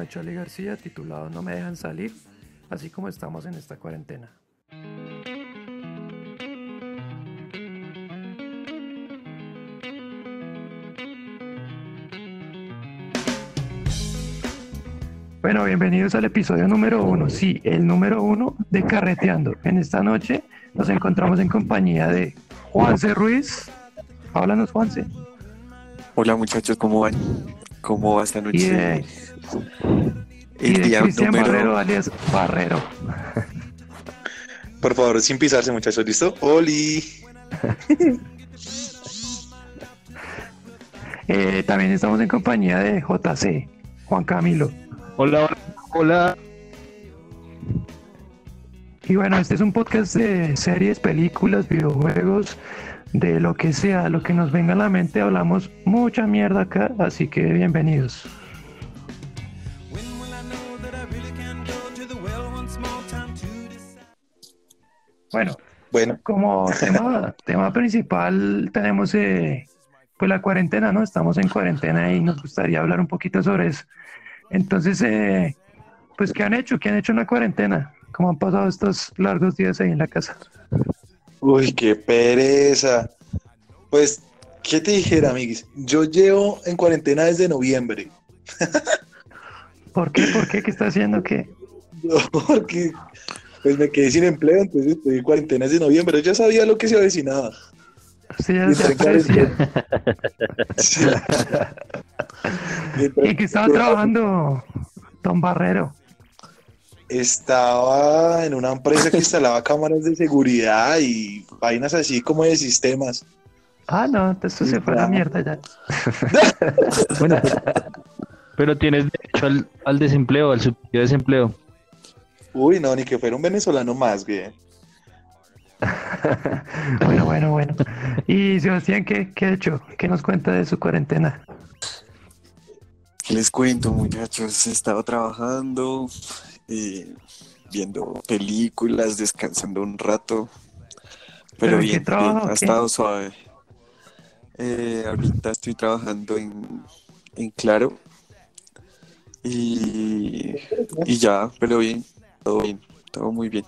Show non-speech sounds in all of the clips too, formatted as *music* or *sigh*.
de Charlie García titulado No me dejan salir, así como estamos en esta cuarentena. Bueno, bienvenidos al episodio número uno, sí, el número uno de Carreteando. En esta noche nos encontramos en compañía de Juanse Ruiz. Háblanos, Juanse. Hola muchachos, ¿cómo van? ¿Cómo va esta noche? Y de, y El de día Cristian número... Barrero, alias Barrero. Por favor, sin pisarse, muchachos, ¿listo? ¡Oli! *laughs* Eh, también estamos en compañía de JC, Juan Camilo. Hola, hola, hola. Y bueno, este es un podcast de series, películas, videojuegos, de lo que sea, lo que nos venga a la mente. Hablamos mucha mierda acá, así que bienvenidos. Bueno, Bueno, como *laughs* tema, tema principal tenemos eh, pues la cuarentena, ¿no? Estamos en cuarentena y nos gustaría hablar un poquito sobre eso. Entonces, eh, pues, ¿qué han hecho? ¿Qué han hecho en la cuarentena? ¿Cómo han pasado estos largos días ahí en la casa? Uy, qué pereza. Pues, ¿qué te dijera, amiguis? Yo llevo en cuarentena desde noviembre. *laughs* ¿Por qué? ¿Por qué? ¿Qué está haciendo? ¿Qué? *laughs* Porque pues me quedé sin empleo, entonces estoy en cuarentena desde noviembre. Yo ya sabía lo que se avecinaba. Usted ya Y se. Y entré- *laughs* ¿Y qué estaba trabajando Don Barrero? Estaba en una empresa que instalaba *laughs* cámaras de seguridad y vainas así como de sistemas. Ah, no, entonces se fue a la mierda ya. *laughs* Bueno, pero tienes derecho al, al desempleo, al subsidio de desempleo. Uy, no, ni que fuera un venezolano más, güey. *laughs* Bueno, bueno, bueno. Y Sebastián, ¿qué, qué ha hecho? ¿Qué nos cuenta de su cuarentena? ¿Qué les cuento, muchachos? He estado trabajando, eh, viendo películas, descansando un rato. ¿Pero bien, trabaja bien, o ha estado suave. Eh, ahorita estoy trabajando en, en Claro. Y, y ya, pero bien, todo bien, todo muy bien.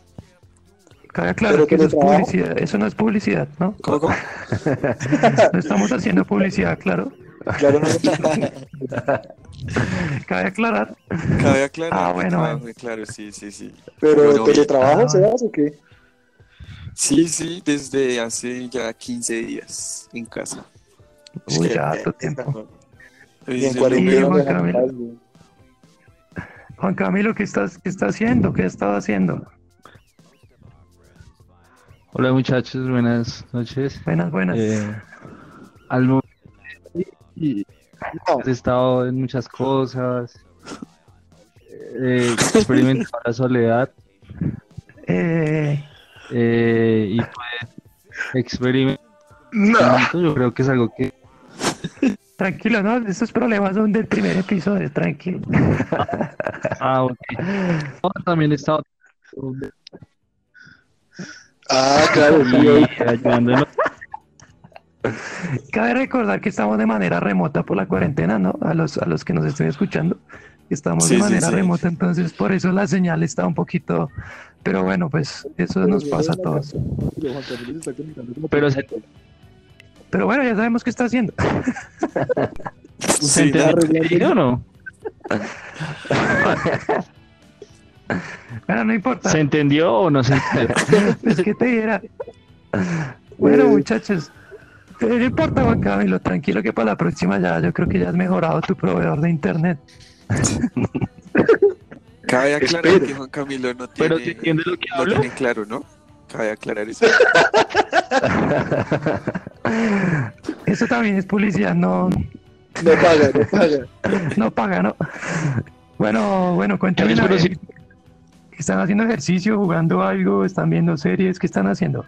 Aclarar Pero que eso es publicidad, eso no es publicidad, ¿no? ¿Cómo, cómo? *laughs* No estamos haciendo publicidad, claro. Claro, no. *laughs* *laughs* Cabe aclarar. Cabe aclarar Ah, bueno, Claro, sí, sí, sí. Pero Bueno, teletrabajo, ah. ¿Sebas o qué? Sí, sí, desde hace ya 15 días en casa. Uy, ya harto *laughs* tiempo. Y en Sí, cuarentena. Juan me Camilo. dejan paz, Juan Camilo, ¿qué estás, qué está haciendo? ¿Qué ha estado haciendo? Hola muchachos, buenas noches. Buenas, buenas. Eh, al momento y- he estado en muchas cosas. Eh, experimentado la soledad Eh, eh, y pues experimentar. Yo creo que es algo que tranquilo, ¿no? Estos problemas son del primer episodio, tranquilo. ah, ok. No, también he estado Ah, claro, sí, ayudándonos. Cabe recordar que estamos de manera remota por la cuarentena, ¿no? A los, a los que nos estén escuchando, estamos Sí, de manera sí. remota, entonces por eso la señal está un poquito... Pero bueno, pues eso nos pasa a todos. Pero se, Pero bueno, ya sabemos qué está haciendo. *laughs* ¿se Sí, entendió o no? *laughs* Bueno, no importa. ¿Se entendió o no se entendió? *laughs* Es que te diera. Bueno, muchachos. Pero no importa, Juan Camilo, tranquilo que para la próxima ya, yo creo que ya has mejorado tu proveedor de internet. *laughs* Cabe aclarar Espera. que Juan Camilo no Pero tiene, ¿se entiende lo que no hablo? tiene claro, ¿no? Cabe aclarar eso. *laughs* Eso también es publicidad, no, No paga, no *laughs* paga. no paga, ¿no? Bueno, bueno, cuéntame. Pero sí. ¿Están haciendo ejercicio, jugando algo, están viendo series? ¿Qué están haciendo?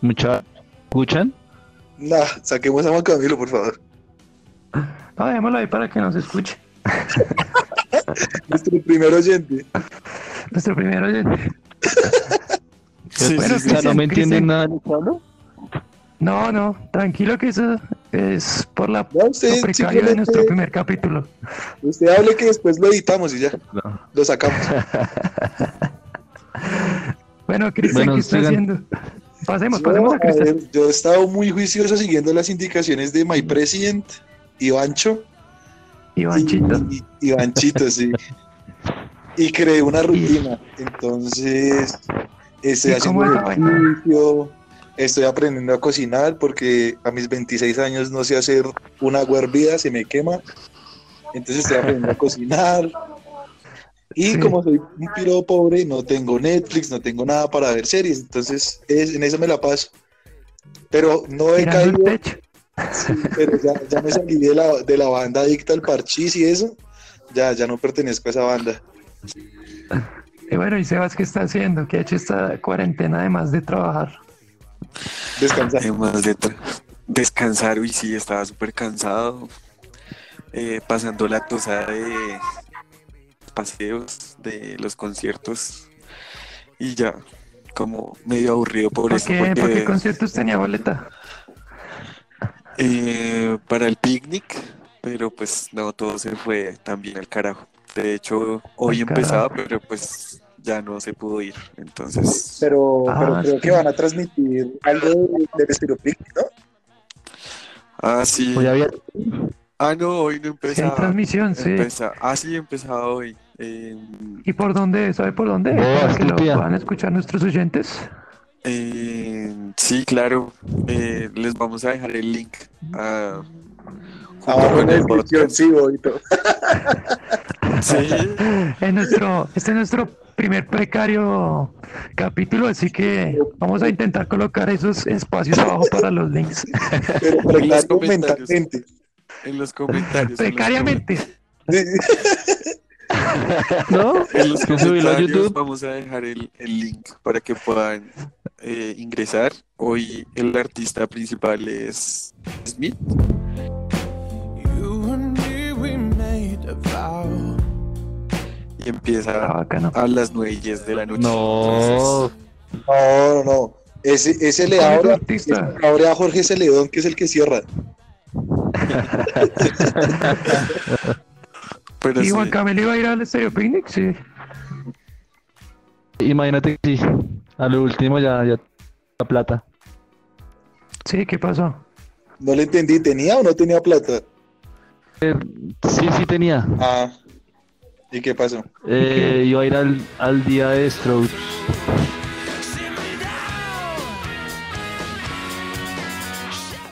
Mucha, ¿escuchan? Nah, saquemos a Juan Camilo, por favor. No, dejémoslo ahí para que nos escuche. *laughs* Nuestro primer oyente. Nuestro primer oyente. Sí, Bueno, Cristian, ¿no me entienden nada de lo que hablo? No, no, tranquilo que eso, Es por la No, usted lo precario de nuestro primer capítulo. Usted hable que después lo editamos y ya, No. lo sacamos. *laughs* Bueno, Cristian, Bueno, ¿qué está haciendo? Pasemos, Yo, pasemos a a Cristian. ver, yo he estado muy juicioso siguiendo las indicaciones de My President, Ivancho. Ivanchito. Y, y- Ivanchito, sí. *laughs* Y creé una rutina. Entonces, estoy ¿Y haciendo ejercicio, estoy aprendiendo a cocinar porque a mis 26 años no sé hacer una agua hervida, se me quema. Entonces estoy aprendiendo a cocinar. Y Sí. como soy un piro pobre, no tengo Netflix, no tengo nada para ver series. Entonces, es, en eso me la paso. Pero no he caído. Sí, pero ya, ya me salí de la, de la banda adicta al parchís y eso. Ya, ya no pertenezco a esa banda. Y bueno, ¿y Sebas qué está haciendo? ¿Qué ha hecho esta cuarentena además de trabajar? Descansar. Además de tra- descansar, uy, sí, estaba súper cansado. Eh, pasando la tosada de paseos, de los conciertos. Y ya, como medio aburrido por ¿Por eso. qué, ¿Por qué conciertos tenía boleta? eh, para el picnic, pero pues no, todo se fue también al carajo. De hecho, hoy empezaba, carajo. pero pues ya no se pudo ir. Entonces, Pero, Ah, pero creo sí. que van a transmitir algo de- del estilo picnic, ¿no? ah, sí. Hoy había- Ah, no, hoy no Sí, hay empezaba. transmisión, sí. Empeza- Ah, sí, empezaba hoy. Eh, ¿Y por dónde? ¿Sabe por dónde? Para que lo puedan escuchar nuestros oyentes. eh, sí, claro. Eh, les vamos a dejar el link a, Abajo en la el podcast. sí, bonito. *laughs* Sí, Es nuestro, este es nuestro primer precario capítulo, así que vamos a intentar colocar esos espacios abajo para los links. *laughs* Pero precario mentalmente. en los comentarios. en los Precariamente. *laughs* *laughs* ¿No? En los Que subirlo a comentarios YouTube. vamos a dejar el, el link para que puedan eh, ingresar. Hoy el artista principal es Smith. Y Ah, empieza bacano. a las 9 y 10 de la noche. No. No, no, no. Ese, ese le ¿Cuál es tu abre, artista? ese abre a Jorge Celedón, que es el que cierra. *laughs* *laughs* Pero ¿Y Juan sí, Camilo iba a ir al Estéreo Picnic? Sí. Imagínate que sí. A lo último ya, ya la plata. Sí, ¿qué pasó? No le entendí, ¿tenía o no tenía plata? Eh, sí, sí tenía. Ah. ¿Y qué pasó? Eh, iba a ir al, al día de Strokes.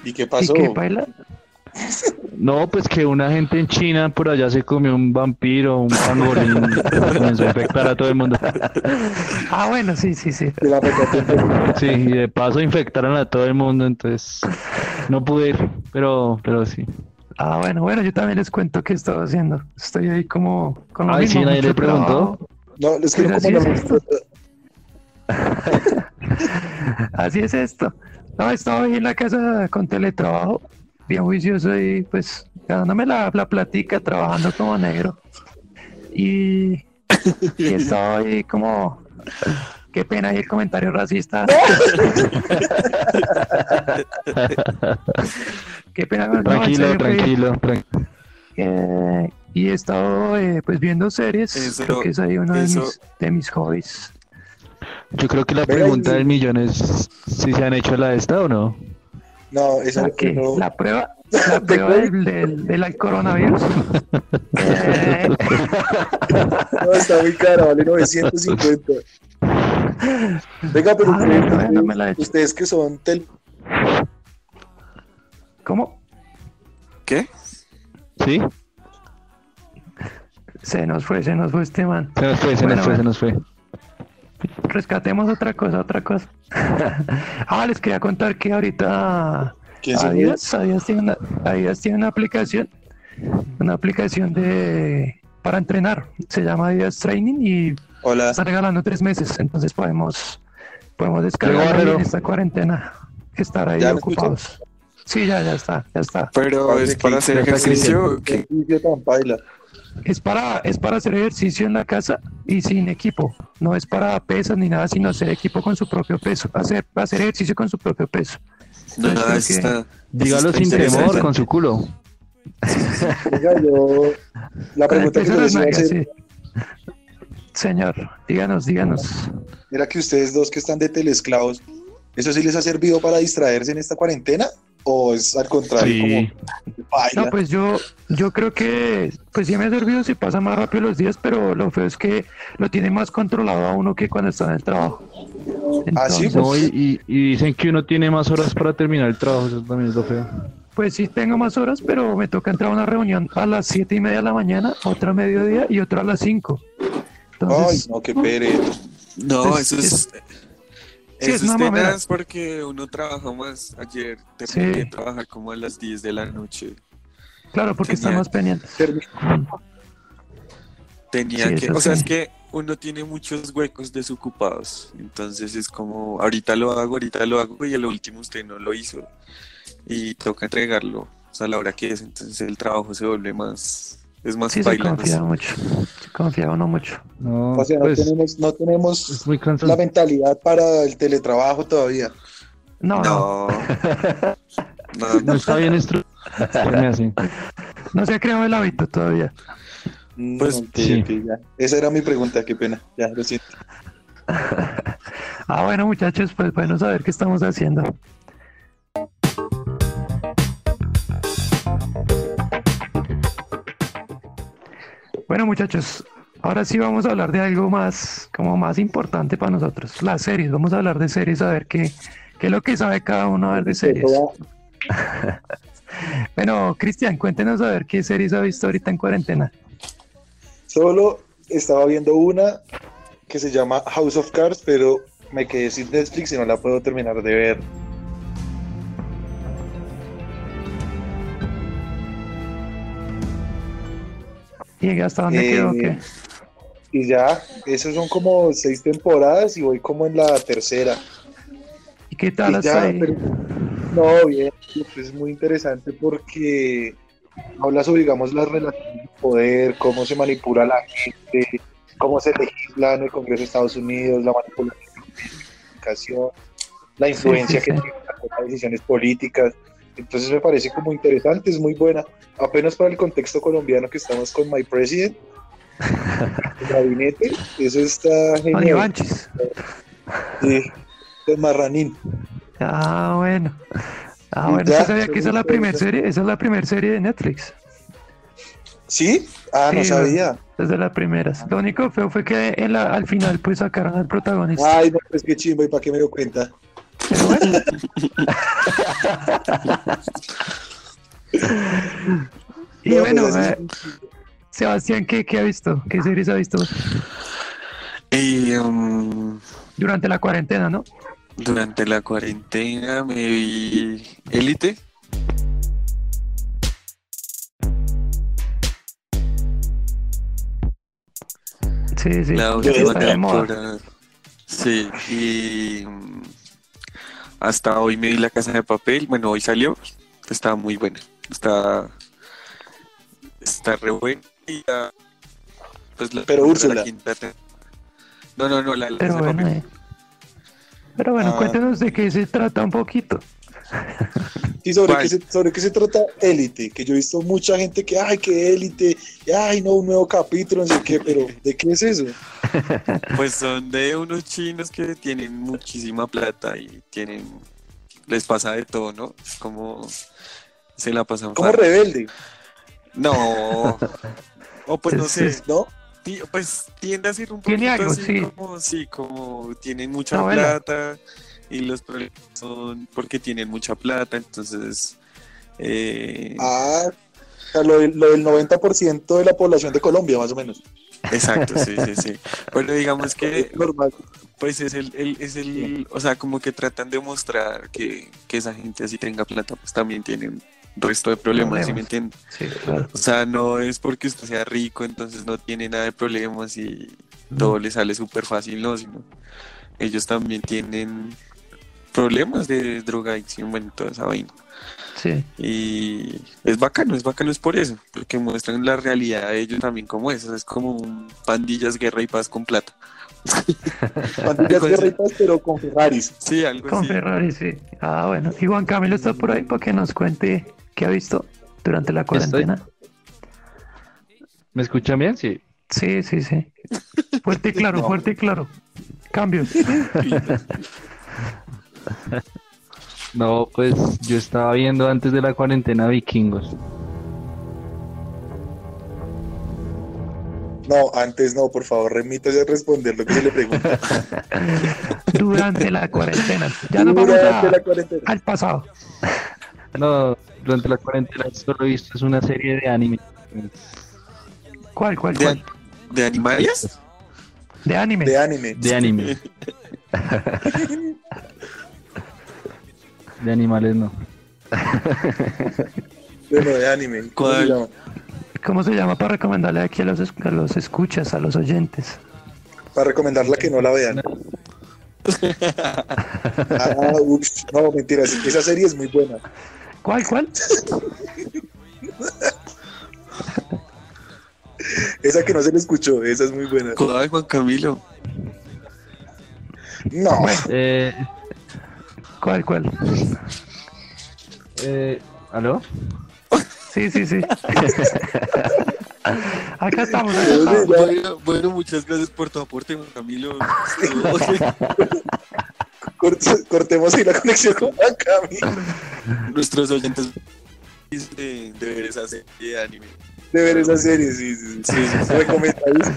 ¿Y qué ¿Y pasó? qué baila? No, pues que una gente en China por allá se comió un vampiro, un pangolín, *laughs* comenzó a infectar a todo el mundo. Ah, bueno, sí, sí, sí. Sí, y de paso infectaron a todo el mundo, entonces no pude ir, pero, pero sí. Ah, bueno, bueno, yo también les cuento qué estaba haciendo. Estoy ahí como con lo Ay, mismo, sí, nadie le preguntó. No, es que Pues como es esto. *laughs* Así es esto. No, estaba ahí en la casa con teletrabajo, bien juicioso y pues ganándome la, la platica, trabajando como negro. Y, y estaba ahí como, qué pena ahí el comentario racista. *laughs* qué pena. no, Tranquilo, serio, fue- tranquilo, tranquilo. eh, y he estado eh, pues viendo series, Eso- creo que es ahí uno de mis, de mis hobbies. Yo creo que la pregunta del millón es si se han hecho la de esta o no. No, esa no. ¿La prueba? ¿La *laughs* prueba del, del, del coronavirus? *laughs* No, está muy cara, vale 950. Venga, pero Ah, ustedes, no, no me la he hecho. ustedes que son tel... ¿Cómo? ¿Qué? ¿Sí? Se nos fue, se nos fue este man. Se nos fue, se Bueno, nos fue, se nos fue. Rescatemos otra cosa, otra cosa. *laughs* ah, les quería contar que ahorita. Adidas, Adidas tiene una, Adidas tiene una aplicación, una aplicación de para entrenar. Se llama Adidas Training y Hola. está regalando tres meses, entonces podemos podemos descargar en esta cuarentena, estar ahí ¿Ya me ocupados. Sí, ya, ya está, ya está. Pero es que para hacer ejercicio. Qué ¿qué? Es para, es para hacer ejercicio en la casa y sin equipo. No es para pesas ni nada, sino hacer equipo con su propio peso. Hacer, hacer ejercicio con su propio peso. Que-. Dígalo está sin temor, con su culo. Oiga, yo, la pregunta que les a hacer sí. Señor, díganos, díganos. era que ustedes dos que están de telesclavos, ¿eso sí les ha servido para distraerse en esta cuarentena? ¿O es al contrario, Sí. como baila? No, pues yo, yo creo que, pues sí me ha servido, se pasa más rápido los días, pero lo feo es que lo tiene más controlado a uno que cuando está en el trabajo. Ah, sí, Entonces, No, y, y- dicen que uno tiene más horas para terminar el trabajo, eso también es lo feo. Pues sí tengo más horas, pero me toca entrar a una reunión a las siete y media de la mañana, otra a mediodía y otra a las 5. Ay, no, qué pereza. No, Es- eso es. es- sí, es una mamera. porque uno trabaja más. Ayer terminé Sí. de trabajar como a las 10 de la noche. claro, porque tenía- estamos pendientes. Tenía Sí, que. O sea, es que uno tiene muchos huecos desocupados. Entonces es como, ahorita lo hago, ahorita lo hago y el último usted no lo hizo. Y toca entregarlo o sea, a la hora que es. Entonces el trabajo se vuelve más. Es más Sí, se confía mucho. Se confía uno mucho. No, O sea, no pues tenemos, no tenemos la mentalidad para el teletrabajo todavía. No, no, No. *laughs* No, No no. está bien estructurado. así. no se ha creado el hábito todavía. Pues, ok, sí. ok, ya. Esa era mi pregunta, qué pena. Ya, lo siento. *laughs* Ah, bueno, muchachos, pues bueno saber qué estamos haciendo. Bueno, muchachos, ahora sí vamos a hablar de algo más, como más importante para nosotros, las series. Vamos a hablar de series, a ver qué, qué es lo que sabe cada uno a ver de series. *laughs* Bueno, Cristian, cuéntenos a ver qué series ha visto ahorita en cuarentena. Solo estaba viendo una que se llama House of Cards, pero me quedé sin Netflix y no la puedo terminar de ver. ¿Y hasta dónde Eh, quedó? ¿Qué? Y ya, esas son como seis temporadas y voy como en la tercera. ¿Y qué tal Y hasta ya, ahí? pero- no, bien, es muy interesante porque habla sobre, digamos, las relaciones de poder, cómo se manipula la gente, cómo se legisla en el Congreso de Estados Unidos, la manipulación de la comunicación, la influencia sí, que sí. tiene en las decisiones políticas. Entonces me parece como interesante, es muy buena. Apenas para el contexto colombiano que estamos con My President, *laughs* el gabinete, eso está genial. Sí, con Marranín. Ah, bueno. Ah, bueno, ya, ¿usted sabía que esa es la primera serie? Esa es la primera serie de Netflix. ¿Sí? Ah, no sabía. Desde las primeras. Lo único feo fue que en la- al final pues sacaron al protagonista. Ay, no, pues qué chimbo, ¿y para qué me dio cuenta? Pero bueno. *laughs* y No, bueno, eh, Sebastián, ¿qué, qué ha visto? ¿Qué series ha visto Y, um, durante la cuarentena, no? durante la cuarentena me vi Élite. Sí, sí. La última temporada. Sí, y mm, hasta hoy me vi La Casa de Papel. Bueno, hoy salió. Está muy buena. Está, está re buena. Y ya, pues la, Pero la Úrsula. quinta No, no, no, la, la Pero Casa de bueno, Papel. eh. Pero bueno, Ah. cuéntenos de qué se trata un poquito. *laughs* ¿Y sobre qué, se, sobre qué se trata Élite? Que yo he visto mucha gente que, ay, que Élite, y, ay, no, un nuevo capítulo, no sé qué, pero ¿de qué es eso? *laughs* Pues son de unos chinos que tienen muchísima plata y tienen, les pasa de todo, ¿no? Es como se la pasan Como rebelde, No. *laughs* O pues no sé, ¿no? Pues tiende a ser un Tiene poquito algo, así sí. como, sí, como tienen mucha plata y los problemas son porque tienen mucha plata, entonces eh, ah, o sea, lo, del- lo del 90% de la población de Colombia, más o menos. exacto, sí, sí, sí. *laughs* Pero digamos que Es normal. pues es el, el- es el, o sea, como que tratan de mostrar que, que esa gente así tenga plata, pues también tienen resto de problemas, ¿sí me entienden? Sí, claro. O sea, no es porque usted sea rico, entonces no tiene nada de problemas y todo le sale súper fácil, no, sino ellos también tienen problemas de drogadicción, bueno, toda esa vaina. Sí. Y es bacano, es bacano, es por eso, porque muestran la realidad de ellos también como es, es como un pandillas, guerra y paz con plata. *laughs* Pandillas guerritas, pero con Ferraris. Sí, algo Con así. Ferrari, sí. Ah, bueno. Y Juan Camilo está por ahí para que nos cuente qué ha visto durante la cuarentena. ¿Me escuchan bien? Sí. Sí, sí, sí. *laughs* Fuerte y claro, fuerte y claro. Cambios. *laughs* *laughs* No, pues yo estaba viendo antes de la cuarentena Vikingos. No, antes no, por favor, remítase a responder lo que se le pregunta. *laughs* Durante la cuarentena. Ya nos vamos Durante a- la cuarentena. al pasado. *laughs* No, durante la cuarentena solo he visto es una serie de anime. ¿Cuál, cuál, ¿De, cuál? de animalias? De anime. De anime. De anime. De animales no. *laughs* Bueno, de anime. ¿Cómo se ¿Cuál? llama? ¿Cómo se llama para recomendarle aquí a los, a los escuchas, a los oyentes? Para recomendarla que no la vean. *laughs* Ah, ups, no, mentiras. Esa serie es muy buena. ¿Cuál, cuál? *laughs* Esa que no se le escuchó, esa es muy buena. ¿Cuál, Juan Camilo? No, Eh, ¿Cuál, cuál? eh, ¿Aló? Sí, sí, sí. *laughs* acá estamos, acá. Bueno, bueno, muchas gracias por tu aporte, Juan Camilo. *laughs* Cort- cortemos ahí la conexión con Juan Camilo. Nuestros oyentes de, de ver esa serie de anime. De ver esa serie, sí, sí, sí. Sí, sí, sí. Recomendadísimo.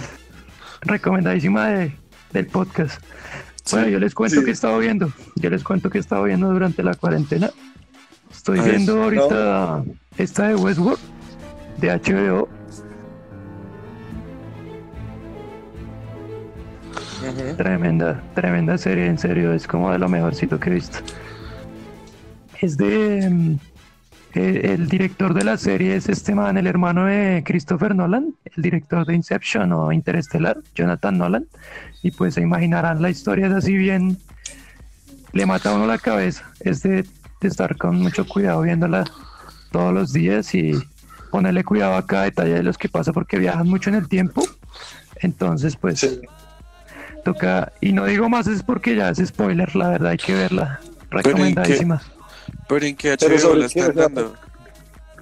Recomendadísima de, del podcast. Bueno, yo les cuento Sí. que he estado viendo. Yo les cuento que he estado viendo durante la cuarentena. Estoy viendo ahorita esta de Westworld, de HBO. Tremenda, tremenda serie, en serio, es como de lo mejorcito que he visto. Es de. El director de la serie es este man, el hermano de Christopher Nolan, el director de Inception o Interestelar, Jonathan Nolan. Y pues se imaginarán la historia es así bien. Le mata a uno la cabeza. Es de, de estar con mucho cuidado viéndola todos los días y ponerle cuidado a cada detalle de los que pasa porque viajan mucho en el tiempo. Entonces, pues Sí. toca y no digo más es porque ya es spoiler la verdad hay que verla ¿en qué? ¿Pero en qué HBO sobre la están dando?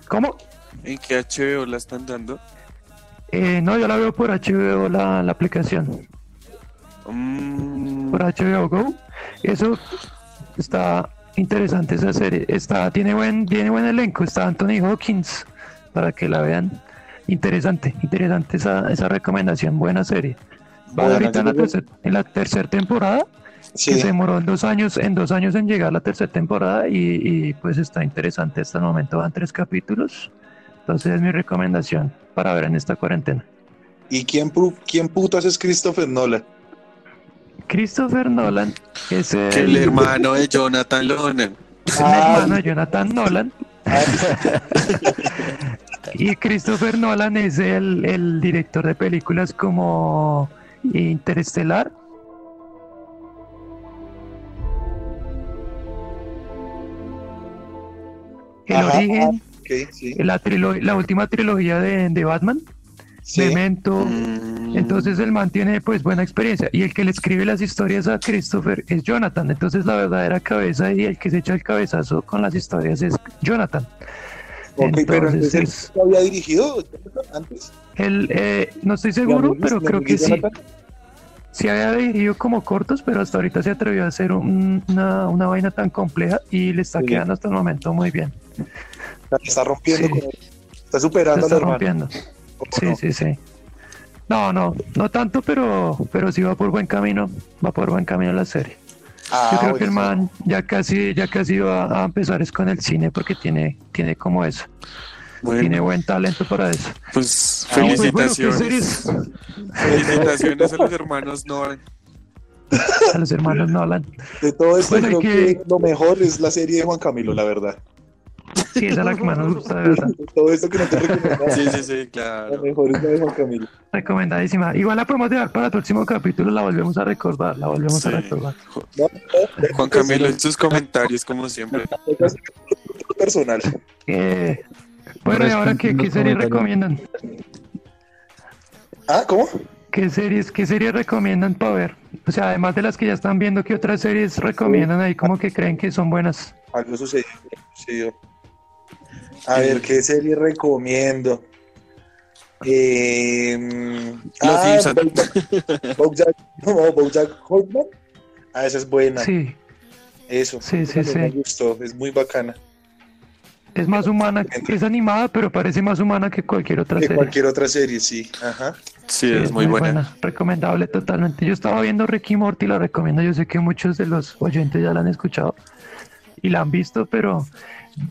cómo ¿En qué HBO la están dando? Eh, no yo la veo por HBO la, la aplicación. Mm, por HBO Go. Eso está interesante esa serie. Está tiene buen tiene buen elenco. Está Anthony Hawkins para que la vean. Interesante interesante esa, esa recomendación. Buena serie. Va Buena, ahorita en la tercera en la tercera temporada Sí. que se demoró en dos años, en dos años en llegar la tercera temporada y, y, pues está interesante hasta el momento, van tres capítulos. Entonces es mi recomendación para ver en esta cuarentena. ¿Y quién, quién putas es Christopher Nolan? Christopher Nolan es el, hermano de Jonathan Nolan. el hermano de Jonathan Nolan y Christopher Nolan es el, el director de películas como Interestelar. El Ajá, origen, ok, sí. la, última trilogía de, de Batman, sí. Memento. Mm, Entonces el man tiene pues buena experiencia y el que le escribe las historias a Christopher es Jonathan. Entonces la verdadera cabeza y el que se echa el cabezazo con las historias es Jonathan. Ok, pero entonces él Entonces ¿no había dirigido antes. él, eh, no estoy seguro, ¿Mi pero creo que sí. Sí había dirigido como cortos, pero hasta ahorita se atrevió a hacer un- una, una vaina tan compleja y le está Sí. quedando hasta el momento muy bien. La Está rompiendo, Sí. con él. está Se superando está al hermano. rompiendo. ¿Cómo Sí, no? sí, sí. No, no, no tanto, pero, pero sí va por buen camino, va por buen camino la serie. Ah, Yo creo que el man ya casi, ya casi va a empezar es con el cine porque tiene, tiene como eso, bueno, tiene buen talento para eso. pues Ah, Pues bueno, ¿qué felicitaciones. felicitaciones a los hermanos Nolan. A los hermanos Nolan. De todo esto, creo que- que lo mejor es la serie de Juan Camilo, la verdad. Sí, esa es la que más nos gusta, de verdad. *laughs* Todo esto que no te recomendaba, Sí, sí, sí, claro. mejor es la de Juan Camilo. Recomendadísima. Igual la podemos dejar para el próximo capítulo, la volvemos a recordar, la volvemos Sí. a recordar. Juan Camilo, en sus comentarios, como siempre. es personal. Eh, bueno, ¿y ahora qué, qué serie recomiendan? Ah, ¿cómo? ¿Qué series, qué series recomiendan para ver? O sea, además de las que ya están viendo, ¿qué otras series recomiendan ahí como que creen que son buenas? Algo sucedió. algo sucedió. A ver, ¿qué serie recomiendo? Eh, Los ah. Bojack, Bojack, no, Bojack Horseman. Ah, esa es buena. Sí, Eso. Sí, sí, esa me sí. gustó, es muy bacana. es más humana, es animada, pero parece más humana que cualquier otra Que serie. cualquier otra serie, sí. Ajá. Sí, es muy buena. Recomendable totalmente. Yo estaba viendo Ricky Morty, la recomiendo. Yo sé que muchos de los oyentes ya la han escuchado y la han visto, pero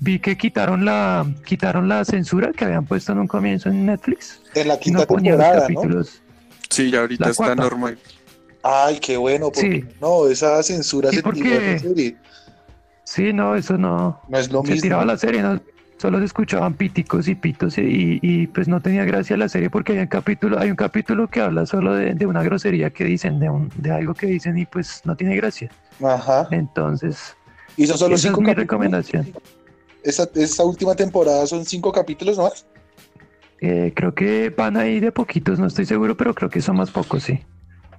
vi que quitaron la quitaron la censura que habían puesto en un comienzo en Netflix. En la quinta no temporada, ¿no? capítulos. Sí, ya ahorita está cuarta. normal. Ay, qué bueno. Porque, Sí. No, esa censura Sí, se porque- tiró la serie. Sí, no, eso no. No es lo se mismo. tiraba la serie, ¿no? Solo se escuchaban píticos y pitos y, y- y, pues no tenía gracia la serie porque hay un capítulo, hay un capítulo que habla solo de, de una grosería que dicen, de, un- de algo que dicen y pues no tiene gracia. Ajá. Entonces, Y son solo esa es cinco mi capítulos. recomendación. Esta última temporada son cinco capítulos nomás. Eh, creo que van ahí de poquitos, no estoy seguro, pero creo que son más pocos, sí.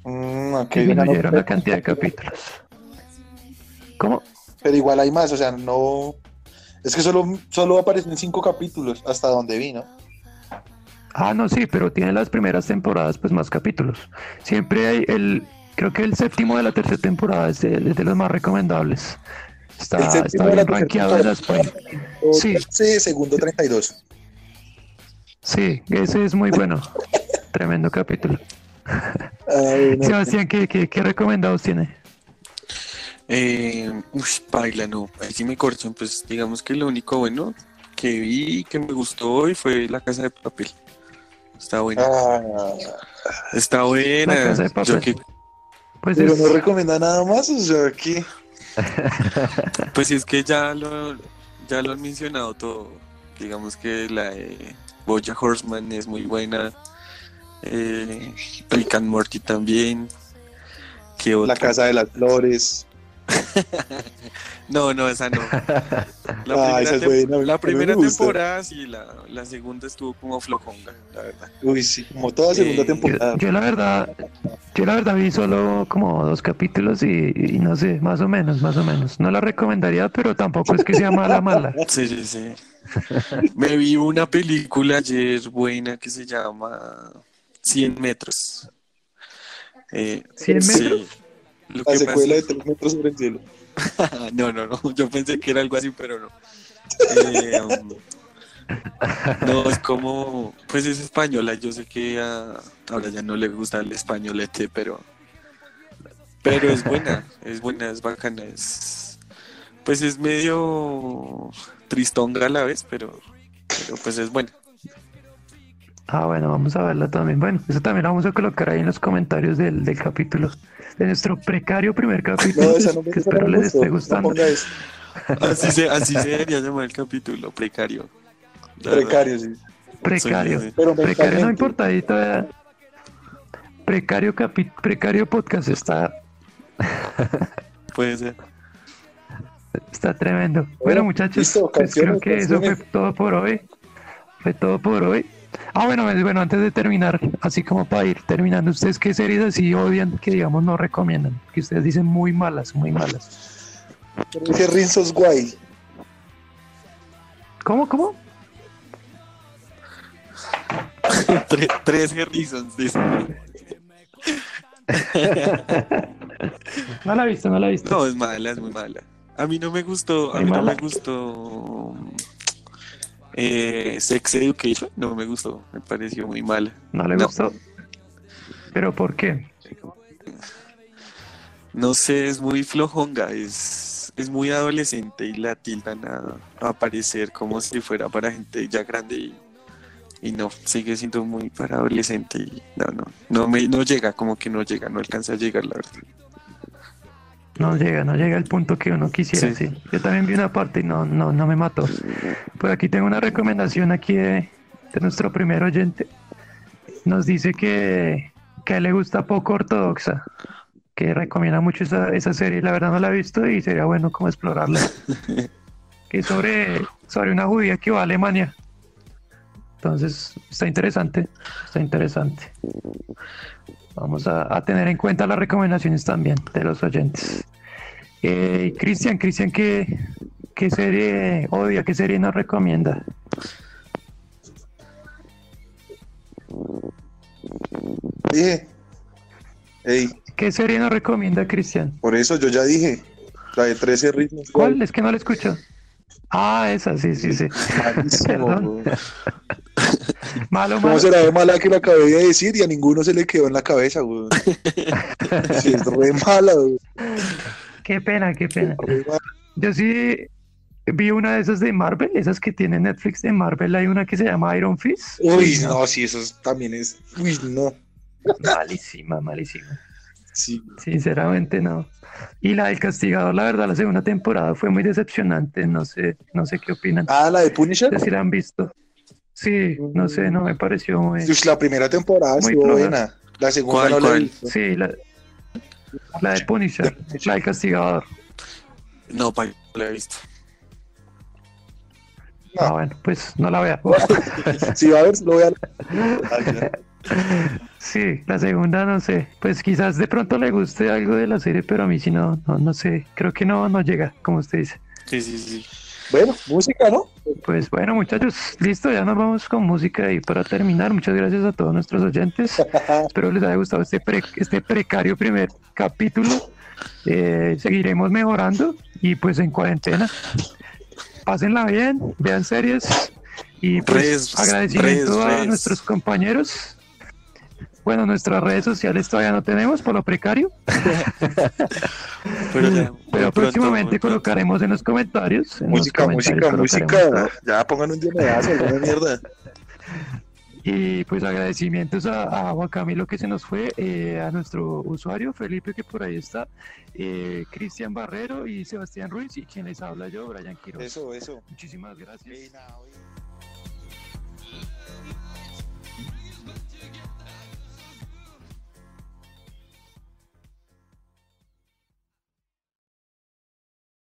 Mm, ok, Disminuyeron no, la cantidad de capítulos. ¿Cómo? Pero igual hay más, o sea, no. Es que solo, solo aparecen cinco capítulos hasta donde vi, ¿no? Ah, no, sí, pero tiene las primeras temporadas, pues más capítulos. Siempre hay el, creo que el séptimo de la tercera temporada es de, es de los más recomendables. Está, El está bien rankeado en las páginas. Sí. Segundo 32. Sí, ese es muy bueno. *laughs* Tremendo capítulo. Ay, no. Sebastián, ¿qué, qué, qué recomendados tiene? Eh, uy, baila, no. Ahí sí me corchan, pues digamos que lo único bueno que vi que me gustó hoy fue La Casa de Papel. Está buena. Ah, Está buena. La Casa de Papel. Yo que, Pues pero es, no recomienda nada más, o sea, que. *laughs* pues es que ya lo, ya lo han mencionado todo. Digamos que la de Boya Horseman es muy buena. Eh, Rick and Morty también. ¿Qué La? Casa de las Flores. *laughs* No, no, esa no. La Ah, primera, tem- la temporada sí, la, la segunda estuvo como flojonga, la verdad. Uy, sí, como toda segunda Eh, temporada. yo, yo la verdad, yo la verdad vi solo como dos capítulos y, y no sé, más o menos, más o menos. No la recomendaría, pero tampoco es que sea mala, mala. *laughs* Sí, sí, sí. Me vi una película ayer buena que se llama 100 metros. Eh, 100 sí. Lo La que secuela de pasa- Tres metros sobre el cielo. *laughs* No, no, no. Yo pensé que era algo así, pero no. Eh, um, no, es como, pues es española. Yo sé que a, ahora ya no le gusta el españolete, pero, pero es buena, *laughs* es buena, es bacana, es, pues es medio tristonga a la vez, pero, pero pues es buena. Ah, bueno, vamos a verla también. Bueno, eso también lo vamos a colocar ahí en los comentarios del, del capítulo, de nuestro precario primer capítulo, No, esa no me, que espero les esté gustando. Así se, así se debería llamar el capítulo, precario. La verdad. Precario, sí. Precario. Sí, sí, Pero Precario no mentalmente. importa, ahí todavía- Precario, capi- precario podcast está. Puede ser. está tremendo. Bueno, Bueno, muchachos, listo, pues creo que eso fue todo por hoy. Fue todo por hoy. Ah, bueno, bueno, antes de terminar, así como para ir terminando, ¿ustedes qué series así odian que digamos no recomiendan? Que ustedes dicen muy malas, muy malas. Dice Rinzos Guay. ¿Cómo, cómo? *laughs* Tre- tres Harrisons, dice. *laughs* No la he visto, no la he visto. No, es mala, es muy mala. A mí no me gustó, a mí no me gustó eh, Sex Education, no me gustó, me pareció muy mala. No le No. gustó. ¿Pero por qué? No sé, es muy flojonga, es, es muy adolescente y la tildan a, a aparecer como si fuera para gente ya grande y, y no, sigue siendo muy para adolescente y no, no, no, me, no llega, como que no llega, no alcanza a llegar, la verdad. No llega, no llega al punto que uno quisiera, Sí. sí. Yo también vi una parte y no, no, no me mató. Pues aquí tengo una recomendación aquí de, de nuestro primer oyente. Nos dice que, que a él le gusta poco ortodoxa, que recomienda mucho esa, esa serie. La verdad no la he visto y sería bueno como explorarla. *laughs* que es sobre, sobre una judía que va a Alemania. Entonces, está interesante, está interesante. Vamos a, a tener en cuenta las recomendaciones también de los oyentes. Eh, Cristian, Cristian, ¿qué, ¿qué serie odia? ¿Qué serie nos recomienda? Dije. ¿Qué serie nos recomienda Cristian? por eso yo ya dije. La de 13 ritmos. ¿Cuál? Es que no la escucho. Ah, esa, sí, sí, sí. *laughs* Perdón. *laughs* Malo, ¿Cómo malo. será de mala que lo acabé de decir y a ninguno se le quedó en la cabeza, weón? *laughs* Sí, es re mala, weón. Qué pena, qué pena. Yo sí vi una de esas de Marvel, esas que tiene Netflix de Marvel. Hay una que se llama Iron Fist. Uy, no, sí, eso es- también es. Uy, no. Malísima, malísima. Sí. Sinceramente no. Y la del Castigador, la verdad, la segunda temporada fue muy decepcionante. No sé, no sé qué opinan. Ah, la de Punisher. No sé si la han visto. Sí, no sé, no me pareció muy. Uy, la primera temporada Muy estuvo floja. buena. La segunda ¿Cuál, no la he cuál? visto. Sí, la, la de Punisher, la del Castigador. No, pa, no la he visto. Ah, bueno, pues no la vea. *laughs* Sí, a ver, lo voy a. *laughs* Sí, la segunda no sé. Pues quizás de pronto le guste algo de la serie, pero a mí sí no, no, no sé. Creo que no, no llega, como usted dice. Sí, sí, sí. Bueno, música, ¿no? Pues bueno, muchachos, listo, ya nos vamos con música y para terminar, muchas gracias a todos nuestros oyentes. *laughs* Espero les haya gustado este, pre- este precario primer capítulo. Eh, seguiremos mejorando y pues en cuarentena. Pásenla bien, vean series y pues Redes, agradecimiento a nuestros compañeros. Bueno, nuestras redes sociales todavía no tenemos por lo precario, Pero, ya, *laughs* próximamente pronto. colocaremos en los comentarios. en Música, música, comentarios música. Ya pongan un diomedazo, alguna *laughs* mierda. Y pues agradecimientos a, a Juan Camilo que se nos fue, eh, a nuestro usuario Felipe que por ahí está, eh, Cristian Barrero y Sebastián Ruiz y quien les habla yo, Brian Quiroz. Eso, eso. Muchísimas gracias. Ey, nada, oye.